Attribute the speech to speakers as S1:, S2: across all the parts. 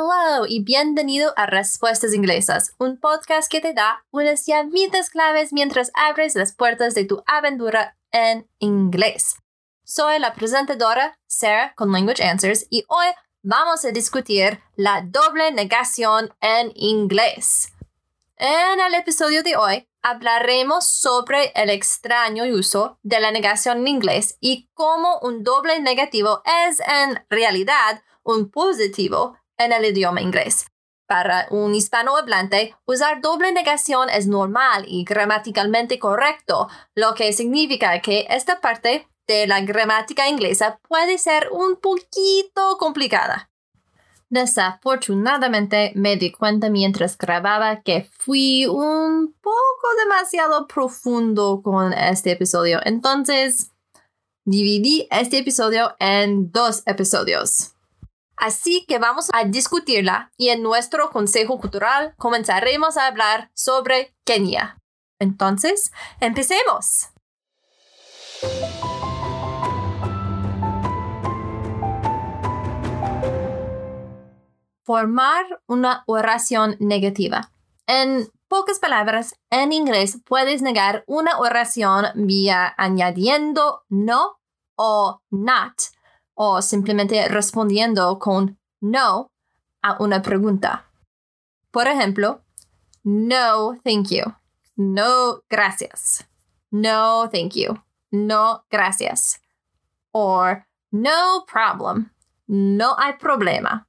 S1: Hello y bienvenido a Respuestas Inglesas, un podcast que te da unas llavitas claves mientras abres las puertas de tu aventura en inglés. Soy la presentadora Sarah con Language Answers y hoy vamos a discutir la doble negación en inglés. En el episodio de hoy hablaremos sobre el extraño uso de la negación en inglés y cómo un doble negativo es en realidad un positivo en el idioma inglés. Para un hispanohablante, usar doble negación es normal y gramaticalmente correcto, lo que significa que esta parte de la gramática inglesa puede ser un poquito complicada. Desafortunadamente me di cuenta mientras grababa que fui un poco demasiado profundo con este episodio. Entonces, dividí este episodio en dos episodios. Así que vamos a discutirla y en nuestro Consejo Cultural comenzaremos a hablar sobre Kenia. Entonces, empecemos. Formar una oración negativa. En pocas palabras, en inglés puedes negar una oración vía añadiendo no o not o simplemente respondiendo con no a una pregunta. Por ejemplo, no, thank you. No, gracias. No, thank you. No, gracias. Or no problem. No hay problema.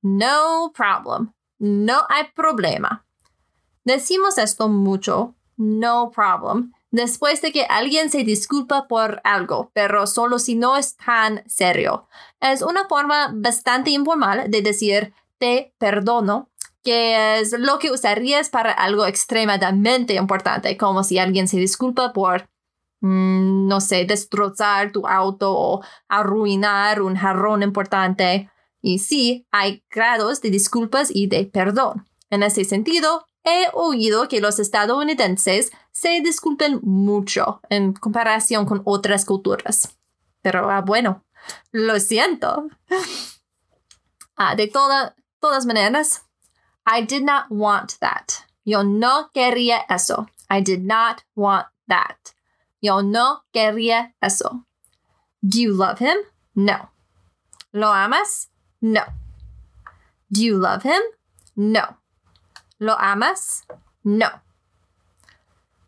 S1: No problem. No hay problema. Decimos esto mucho. No problem después de que alguien se disculpa por algo, pero solo si no es tan serio. Es una forma bastante informal de decir te perdono, que es lo que usarías para algo extremadamente importante, como si alguien se disculpa por, mm, no sé, destrozar tu auto o arruinar un jarrón importante. Y sí, hay grados de disculpas y de perdón. En ese sentido, he oído que los estadounidenses se disculpen mucho en comparación con otras culturas. Pero ah, bueno, lo siento. Ah, de todas maneras, I did not want that. Yo no quería eso. I did not want that. Yo no quería eso. Do you love him? No. ¿Lo amas? No. Do you love him? No. ¿Lo amas? No.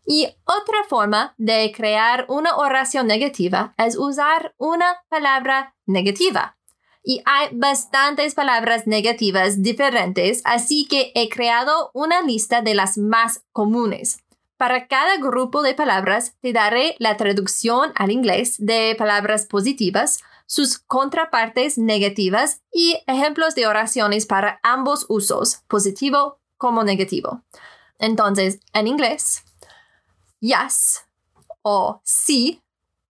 S1: Y otra forma de crear una oración negativa es usar una palabra negativa. Y hay bastantes palabras negativas diferentes, así que he creado una lista de las más comunes. Para cada grupo de palabras te daré la traducción al inglés de palabras positivas, sus contrapartes negativas y ejemplos de oraciones para ambos usos, positivo como negativo. Entonces, en inglés, yes o sí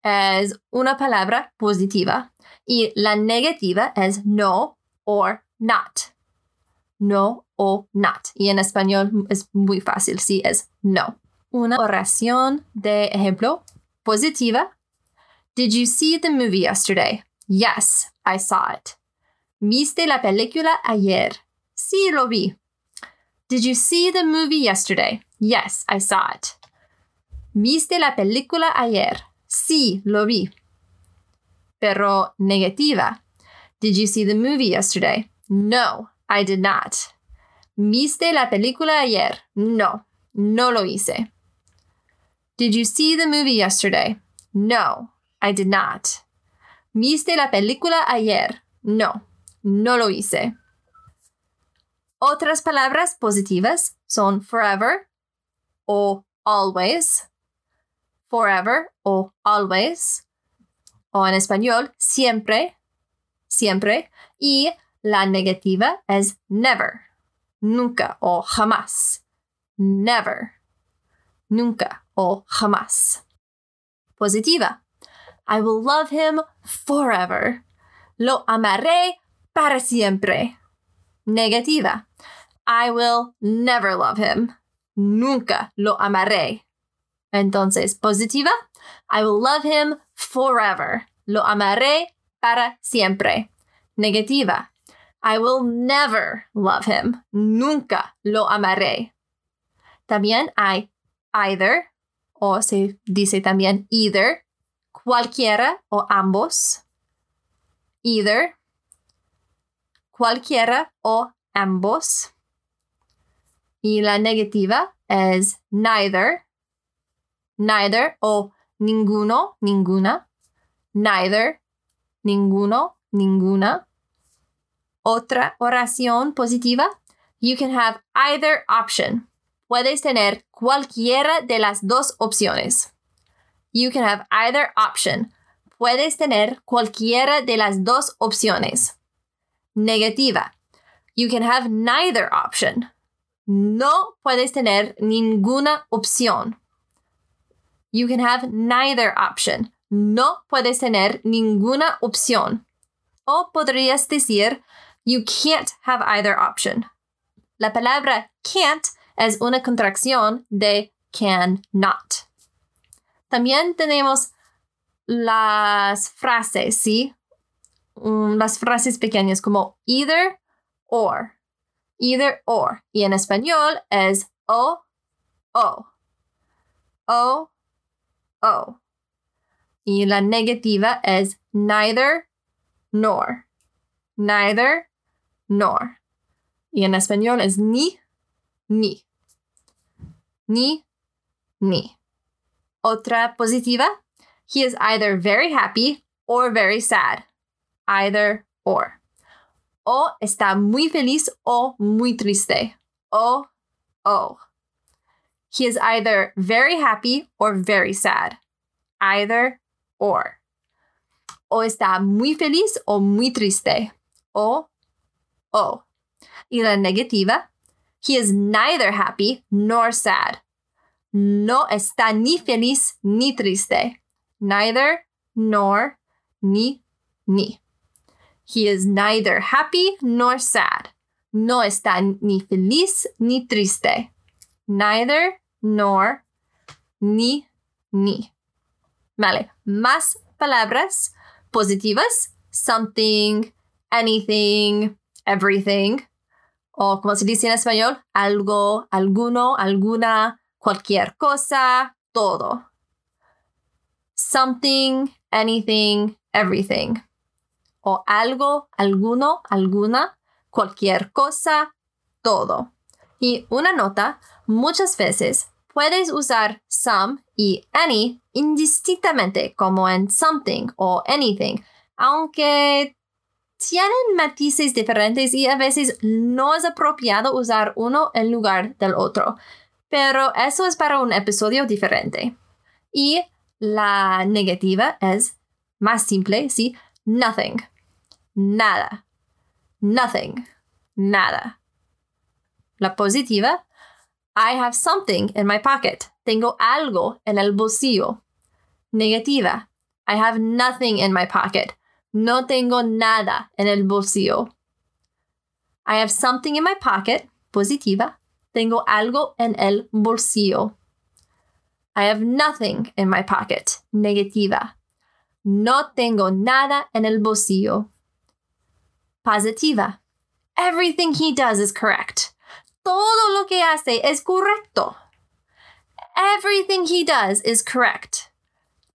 S1: es una palabra positiva y la negativa es no or not. No o not. Y en español es muy fácil, sí es no. Una oración de ejemplo positiva. Did you see the movie yesterday? Yes, I saw it. ¿Viste la película ayer? Sí, lo vi. Did you see the movie yesterday? Yes, I saw it. ¿Viste la película ayer? Sí, lo vi. Pero negativa. Did you see the movie yesterday? No, I did not. ¿Viste la película ayer? No, no lo hice. Did you see the movie yesterday? No, I did not. ¿Viste la película ayer? No, no lo hice. Otras palabras positivas son forever o always, forever o always, o en español siempre, siempre, y la negativa es never, nunca o jamás, never, nunca o jamás. Positiva. I will love him forever. Lo amaré para siempre. Negativa. I will never love him. Nunca lo amaré. Entonces, positiva. I will love him forever. Lo amaré para siempre. Negativa. I will never love him. Nunca lo amaré. También hay either, o se dice también either, cualquiera o ambos. Either, cualquiera o ambos. Y la negativa es neither, neither o ninguno, ninguna. Neither, ninguno, ninguna. Otra oración positiva. You can have either option. Puedes tener cualquiera de las dos opciones. You can have either option. Puedes tener cualquiera de las dos opciones. Negativa. You can have neither option. No puedes tener ninguna opción. You can have neither option. No puedes tener ninguna opción. O podrías decir, you can't have either option. La palabra can't es una contracción de can not. También tenemos las frases, ¿sí? Um, las frases pequeñas como either or. Either or. Y en español es o, o. O, o. Y la negativa es neither nor. Neither nor. Y en español es ni, ni. Ni, ni. Otra positiva. He is either very happy or very sad. Either or. O está muy feliz o muy triste. O, o. He is either very happy or very sad. Either or. O está muy feliz o muy triste. O, o. Y la negativa. He is neither happy nor sad. No está ni feliz ni triste. Neither, nor, ni, ni. He is neither happy nor sad. No está ni feliz ni triste. Neither, nor, ni, ni. Vale, más palabras positivas. Something, anything, everything. O como se dice en español, algo, alguno, alguna, cualquier cosa, todo. Something, anything, everything. O algo, alguno, alguna, cualquier cosa, todo. Y una nota, muchas veces puedes usar some y any indistintamente como en something o anything, aunque tienen matices diferentes y a veces no es apropiado usar uno en lugar del otro. Pero eso es para un episodio diferente. Y la negativa es más simple, ¿sí? Nothing. Nada. Nothing. Nada. La positiva I have something in my pocket. Tengo algo en el bolsillo. Negativa. I have nothing in my pocket. No tengo nada en el bolsillo. I have something in my pocket. Positiva. Tengo algo en el bolsillo. I have nothing in my pocket. Negativa. No tengo nada en el bolsillo. Positiva. Everything he does is correct todo lo que hace es correcto. Everything he does is correct.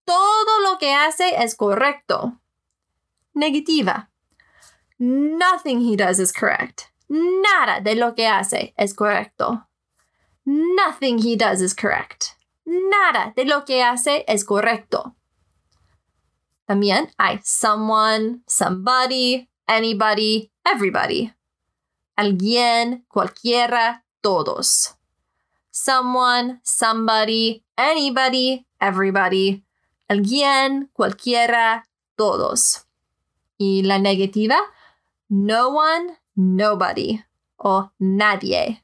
S1: Todo lo que hace es correcto. Negativa. Nothing he does is correct. Nada de lo que hace es correcto. Nothing he does is correct. Nada de lo que hace es correcto. También hay someone, somebody, anybody, everybody alguien, cualquiera, todos. Someone, somebody, anybody, everybody. Alguien, cualquiera, todos. Y la negativa, no one, nobody o nadie.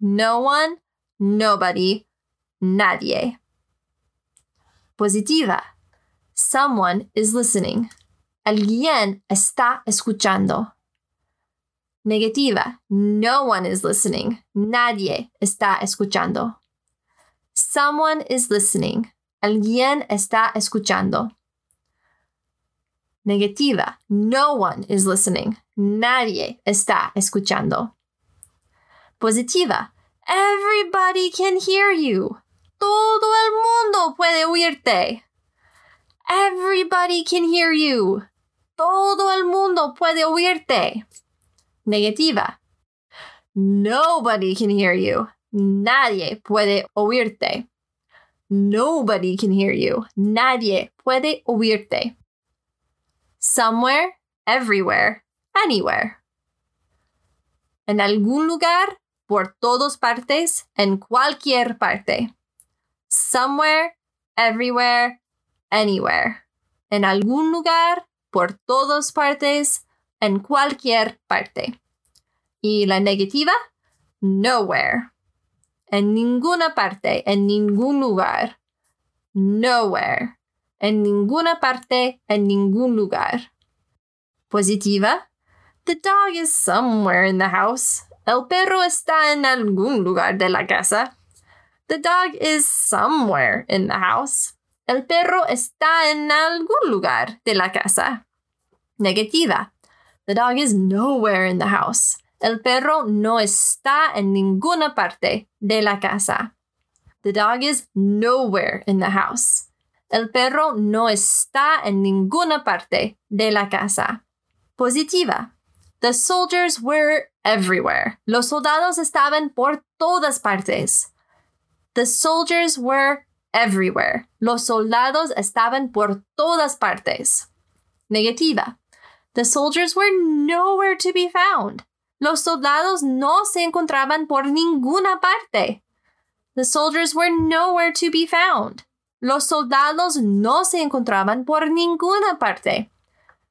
S1: No one, nobody, nadie. Positiva. Someone is listening. Alguien está escuchando. Negativa. No one is listening. Nadie está escuchando. Someone is listening. Alguien está escuchando. Negativa. No one is listening. nadie está escuchando. Positiva. Everybody can hear you. Todo el mundo puede oírte. Everybody can hear you. Todo el mundo puede oírte. Negativa. Nobody can hear you. Nadie puede oírte. Nobody can hear you. Nadie puede oírte. Somewhere, everywhere, anywhere. En algún lugar, por todas partes, en cualquier parte. Somewhere, everywhere, anywhere. En algún lugar, por todas partes, en cualquier parte. Y la negativa, nowhere. En ninguna parte, en ningún lugar. Nowhere. En ninguna parte, en ningún lugar. Positiva. The dog is somewhere in the house. El perro está en algún lugar de la casa. The dog is somewhere in the house. El perro está en algún lugar de la casa. Negativa. The dog is nowhere in the house. El perro no está en ninguna parte de la casa. The dog is nowhere in the house. El perro no está en ninguna parte de la casa. Positiva. The soldiers were everywhere. Los soldados estaban por todas partes. The soldiers were everywhere. Los soldados estaban por todas partes. Negativa. The soldiers were nowhere to be found. Los soldados no se encontraban por ninguna parte. The soldiers were nowhere to be found. Los soldados no se encontraban por ninguna parte.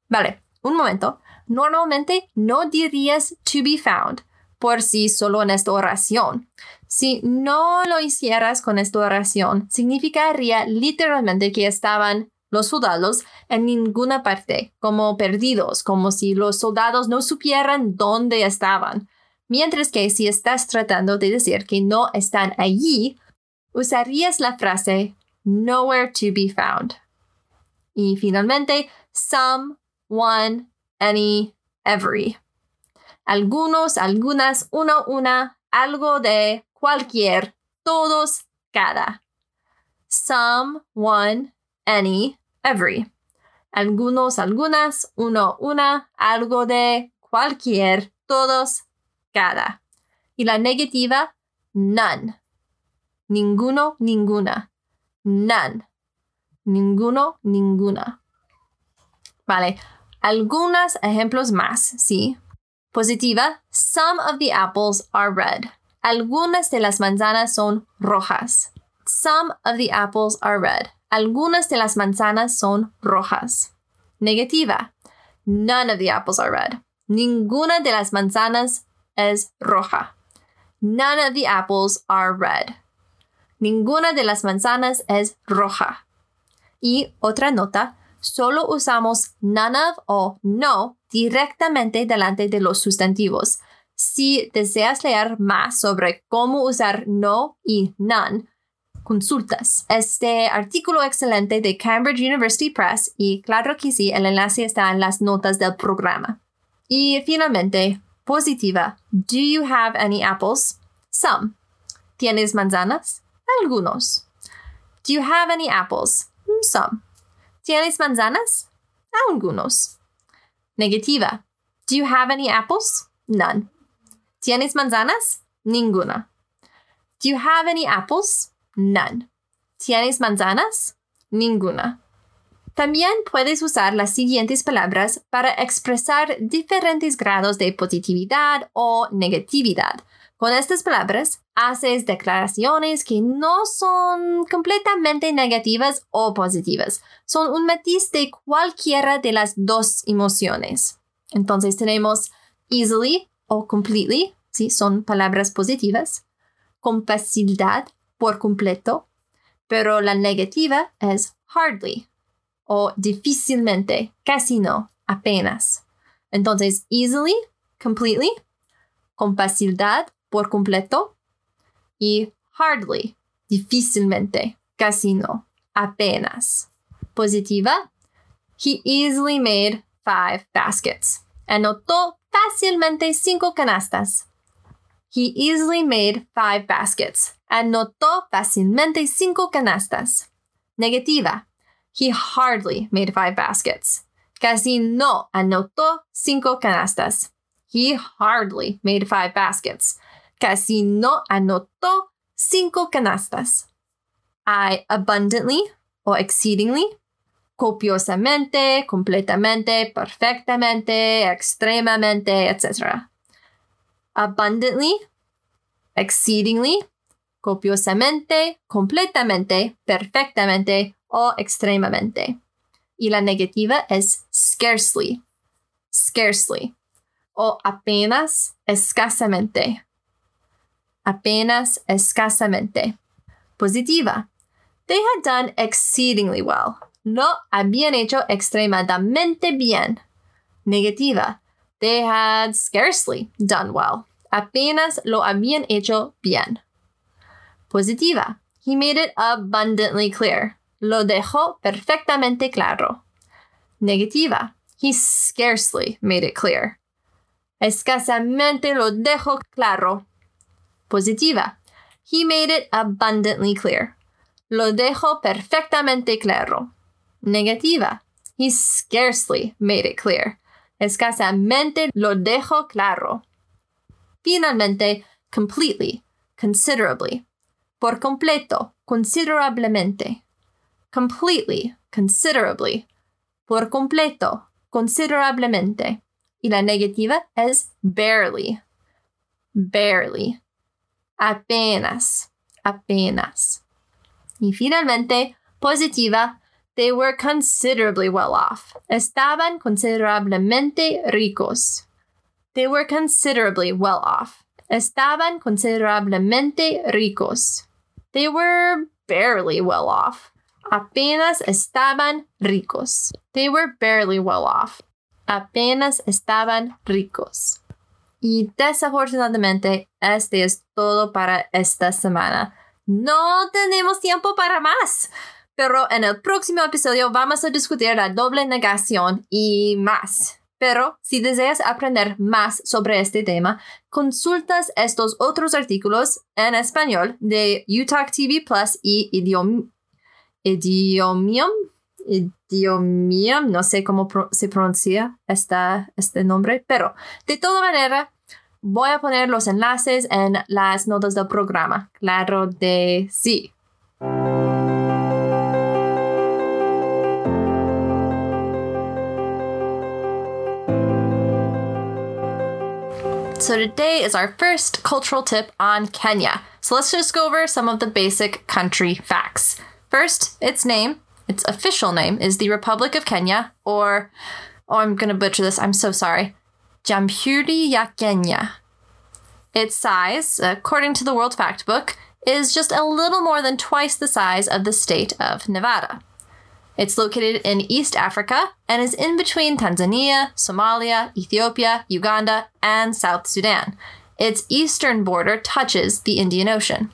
S1: Vale, un momento. Normalmente no dirías to be found por sí solo en esta oración. Si no lo hicieras con esta oración, significaría literalmente que estaban los soldados en ninguna parte, como perdidos, como si los soldados no supieran dónde estaban. Mientras que si estás tratando de decir que no están allí, usarías la frase nowhere to be found. Y finalmente, some, one, any, every. Algunos, algunas, uno, una, algo de, cualquier, todos, cada. Some, one, any, every. Algunos, algunas, uno, una, algo de, cualquier, todos, cada. Y la negativa, none. Ninguno, ninguna. None. Ninguno, ninguna. Vale, algunos ejemplos más, ¿sí? Positiva, some of the apples are red. Algunas de las manzanas son rojas. Some of the apples are red. Algunas de las manzanas son rojas. Negativa. None of the apples are red. Ninguna de las manzanas es roja. None of the apples are red. Ninguna de las manzanas es roja. Y otra nota, solo usamos none of o no directamente delante de los sustantivos. Si deseas leer más sobre cómo usar no y none, consultas. Este artículo excelente de Cambridge University Press y claro que sí, el enlace está en las notas del programa. Y finalmente, positiva. Do you have any apples? Some. ¿Tienes manzanas? Algunos. Do you have any apples? Some. ¿Tienes manzanas? Algunos. Negativa. Do you have any apples? None. ¿Tienes manzanas? Ninguna. Do you have any apples? None. ¿Tienes manzanas? Ninguna. También puedes usar las siguientes palabras para expresar diferentes grados de positividad o negatividad. Con estas palabras, haces declaraciones que no son completamente negativas o positivas. Son un matiz de cualquiera de las dos emociones. Entonces tenemos easily o completely, ¿sí? son palabras positivas. Con facilidad por completo, pero la negativa es hardly o difícilmente, casi no, apenas. Entonces, easily, completely, con facilidad por completo y hardly, difícilmente, casi no, apenas. Positiva, he easily made five baskets. Anotó fácilmente cinco canastas. He easily made five baskets. Anotó fácilmente cinco canastas. Negativa. He hardly made five baskets. Casi no anotó cinco canastas. He hardly made five baskets. Casi no anotó cinco canastas. I abundantly o exceedingly, copiosamente, completamente, perfectamente, extremamente, etc. Abundantly, exceedingly, copiosamente, completamente, perfectamente o extremamente. Y la negativa es scarcely, scarcely, o apenas, escasamente, apenas, escasamente. Positiva. They had done exceedingly well. Lo habían hecho extremadamente bien. Negativa. They had scarcely done well. Apenas lo habían hecho bien. Positiva. He made it abundantly clear. Lo dejó perfectamente claro. Negativa. He scarcely made it clear. Escasamente lo dejó claro. Positiva. He made it abundantly clear. Lo dejó perfectamente claro. Negativa. He scarcely made it clear. Escasamente lo dejó claro. Finalmente, completely, considerably. Por completo, considerablemente. Completely, considerably. Por completo, considerablemente. Y la negativa es barely. Barely. Apenas. Apenas. Y finalmente, positiva, they were considerably well off. Estaban considerablemente ricos. They were considerably well off. Estaban considerablemente ricos. They were barely well off. Apenas estaban ricos. They were barely well off. Apenas estaban ricos. Y desafortunadamente, este es todo para esta semana. No tenemos tiempo para más. Pero en el próximo episodio vamos a discutir la doble negación y más. Pero si deseas aprender más sobre este tema, consultas estos otros artículos en español de UTalk TV Plus y Idiom, Idiomium. Idiomium, no sé cómo se pronuncia esta, este nombre, pero de toda manera voy a poner los enlaces en las notas del programa. Claro de sí. So today is our first cultural tip on Kenya. So let's just go over some of the basic country facts. First, its name, its official name, is the Republic of Kenya, or, oh, I'm gonna butcher this, I'm so sorry. Jamhuri ya Kenya. Its size, according to the World Factbook, is just a little more than twice the size of the state of Nevada. It's located in East Africa and is in between Tanzania, Somalia, Ethiopia, Uganda, and South Sudan. Its eastern border touches the Indian Ocean.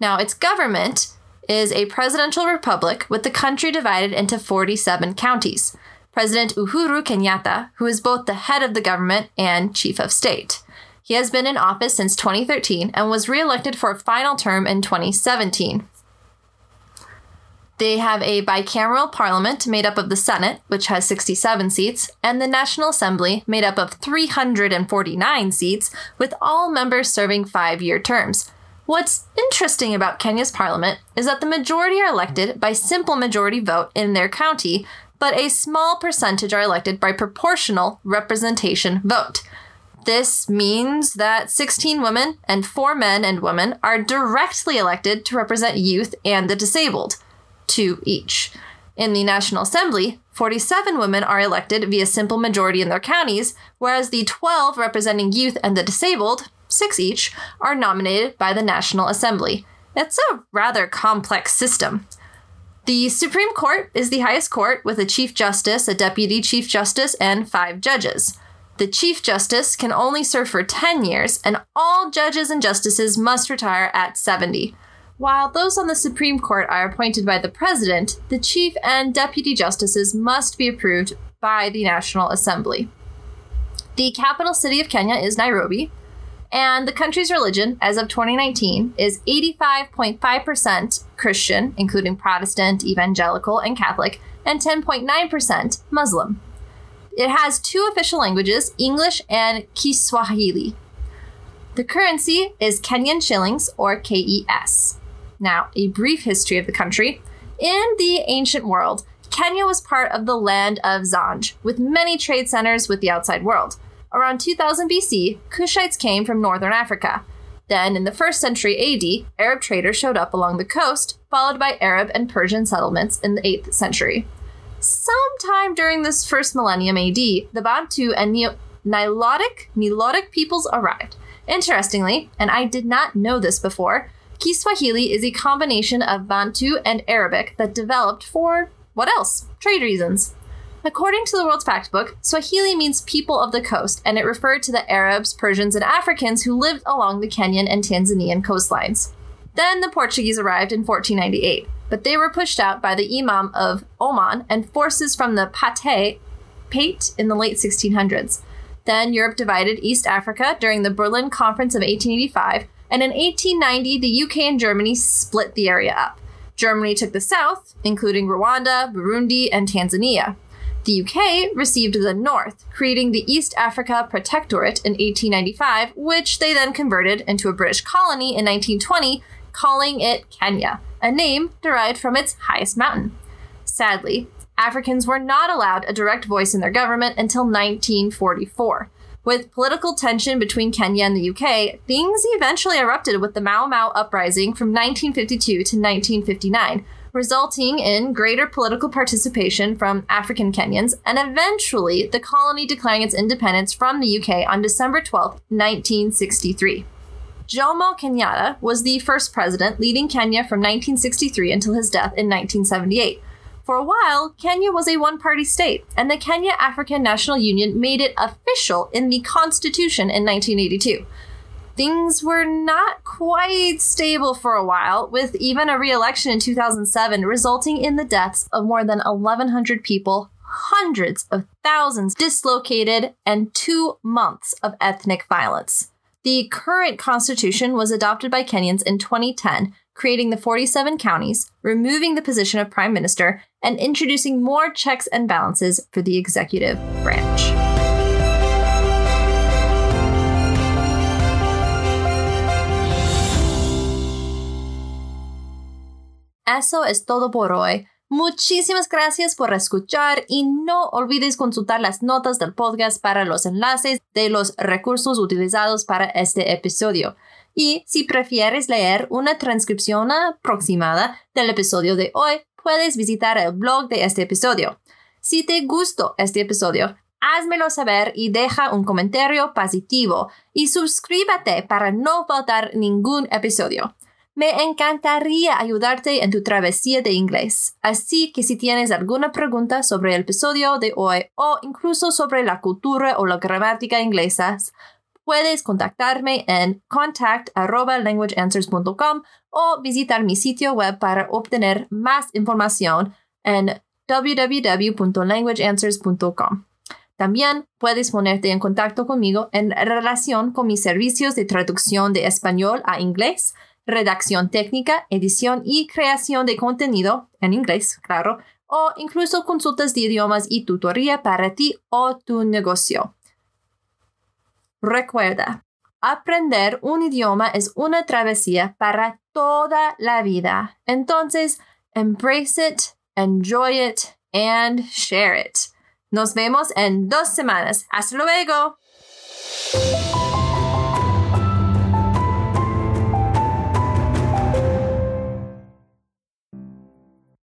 S1: Now, its government is a presidential republic with the country divided into 47 counties. President Uhuru Kenyatta, who is both the head of the government and chief of state. He has been in office since 2013 and was reelected for a final term in 2017. They have a bicameral parliament made up of the Senate, which has 67 seats, and the National Assembly, made up of 349 seats, with all members serving five year terms. What's interesting about Kenya's parliament is that the majority are elected by simple majority vote in their county, but a small percentage are elected by proportional representation vote. This means that 16 women and 4 men and women are directly elected to represent youth and the disabled two each. In the National Assembly, 47 women are elected via simple majority in their counties, whereas the 12 representing youth and the disabled, six each, are nominated by the National Assembly. It's a rather complex system. The Supreme Court is the highest court with a Chief Justice, a Deputy Chief Justice, and five judges. The Chief Justice can only serve for 10 years, and all judges and justices must retire at 70. While those on the Supreme Court are appointed by the President, the Chief and Deputy Justices must be approved by the National Assembly. The capital city of Kenya is Nairobi, and the country's religion, as of 2019, is 85.5% Christian, including Protestant, Evangelical, and Catholic, and 10.9% Muslim. It has two official languages English and Kiswahili. The currency is Kenyan shillings, or KES. Now, a brief history of the country. In the ancient world, Kenya was part of the land of Zanj, with many trade centers with the outside world. Around 2000 BC, Kushites came from northern Africa. Then, in the first century AD, Arab traders showed up along the coast, followed by Arab and Persian settlements in the 8th century. Sometime during this first millennium AD, the Bantu and Neo- Nilotic, Nilotic peoples arrived. Interestingly, and I did not know this before, Kiswahili is a combination of Bantu and Arabic that developed for what else? Trade reasons. According to the World's Factbook, Swahili means people of the coast, and it referred to the Arabs, Persians, and Africans who lived along the Kenyan and Tanzanian coastlines. Then the Portuguese arrived in 1498, but they were pushed out by the Imam of Oman and forces from the Pate, Pate in the late 1600s. Then Europe divided East Africa during the Berlin Conference of 1885, and in 1890, the UK and Germany split the area up. Germany took the south, including Rwanda, Burundi, and Tanzania. The UK received the north, creating the East Africa Protectorate in 1895, which they then converted into a British colony in 1920, calling it Kenya, a name derived from its highest mountain. Sadly, Africans were not allowed a direct voice in their government until 1944. With political tension between Kenya and the UK, things eventually erupted with the Mau Mau uprising from 1952 to 1959, resulting in greater political participation from African Kenyans and eventually the colony declaring its independence from the UK on December 12, 1963. Jomo Kenyatta was the first president leading Kenya from 1963 until his death in 1978. For a while, Kenya was a one party state, and the Kenya African National Union made it official in the Constitution in 1982. Things were not quite stable for a while, with even a re election in 2007 resulting in the deaths of more than 1,100 people, hundreds of thousands dislocated, and two months of ethnic violence. The current constitution was adopted by Kenyans in 2010, creating the 47 counties, removing the position of prime minister, and introducing more checks and balances for the executive branch. Eso es todo por hoy. Muchísimas gracias por escuchar y no olvides consultar las notas del podcast para los enlaces de los recursos utilizados para este episodio. Y si prefieres leer una transcripción aproximada del episodio de hoy, puedes visitar el blog de este episodio. Si te gustó este episodio, házmelo saber y deja un comentario positivo y suscríbete para no faltar ningún episodio. Me encantaría ayudarte en tu travesía de inglés, así que si tienes alguna pregunta sobre el episodio de hoy o incluso sobre la cultura o la gramática inglesas, puedes contactarme en contact@languageanswers.com o visitar mi sitio web para obtener más información en www.languageanswers.com. También puedes ponerte en contacto conmigo en relación con mis servicios de traducción de español a inglés redacción técnica, edición y creación de contenido, en inglés, claro, o incluso consultas de idiomas y tutoría para ti o tu negocio. Recuerda, aprender un idioma es una travesía para toda la vida. Entonces, embrace it, enjoy it, and share it. Nos vemos en dos semanas. Hasta luego.